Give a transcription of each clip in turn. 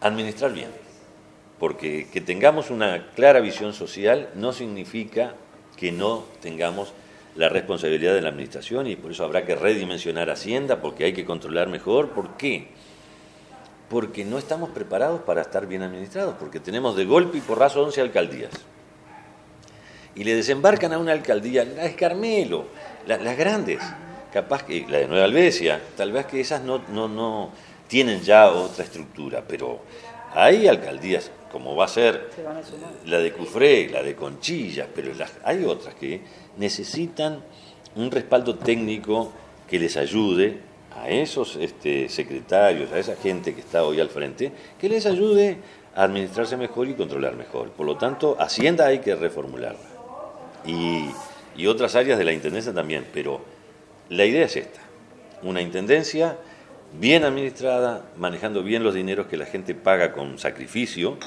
administrar bien, porque que tengamos una clara visión social no significa que no tengamos la responsabilidad de la administración y por eso habrá que redimensionar Hacienda, porque hay que controlar mejor. ¿Por qué? Porque no estamos preparados para estar bien administrados, porque tenemos de golpe y porrazo 11 alcaldías. Y le desembarcan a una alcaldía, la Carmelo, las grandes, capaz que la de Nueva Albesia, tal vez que esas no, no, no tienen ya otra estructura, pero hay alcaldías, como va a ser la de Cufré, la de Conchillas, pero hay otras que necesitan un respaldo técnico que les ayude a esos este, secretarios, a esa gente que está hoy al frente, que les ayude a administrarse mejor y controlar mejor. Por lo tanto, Hacienda hay que reformularla. Y, y otras áreas de la Intendencia también, pero la idea es esta, una Intendencia bien administrada, manejando bien los dineros que la gente paga con sacrificio,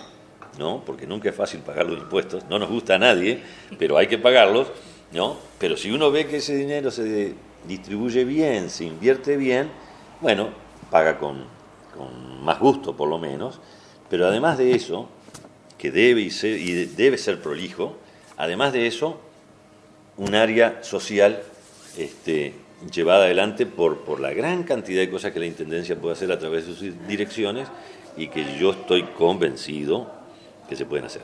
¿no? porque nunca es fácil pagar los impuestos, no nos gusta a nadie, pero hay que pagarlos, ¿no? Pero si uno ve que ese dinero se distribuye bien, se invierte bien, bueno, paga con, más gusto por lo menos, pero además de eso, que debe, y, ser, debe ser prolijo, además de eso, un área social este, llevada adelante por, por la gran cantidad de cosas que la Intendencia puede hacer a través de sus direcciones y que yo estoy convencido que se pueden hacer.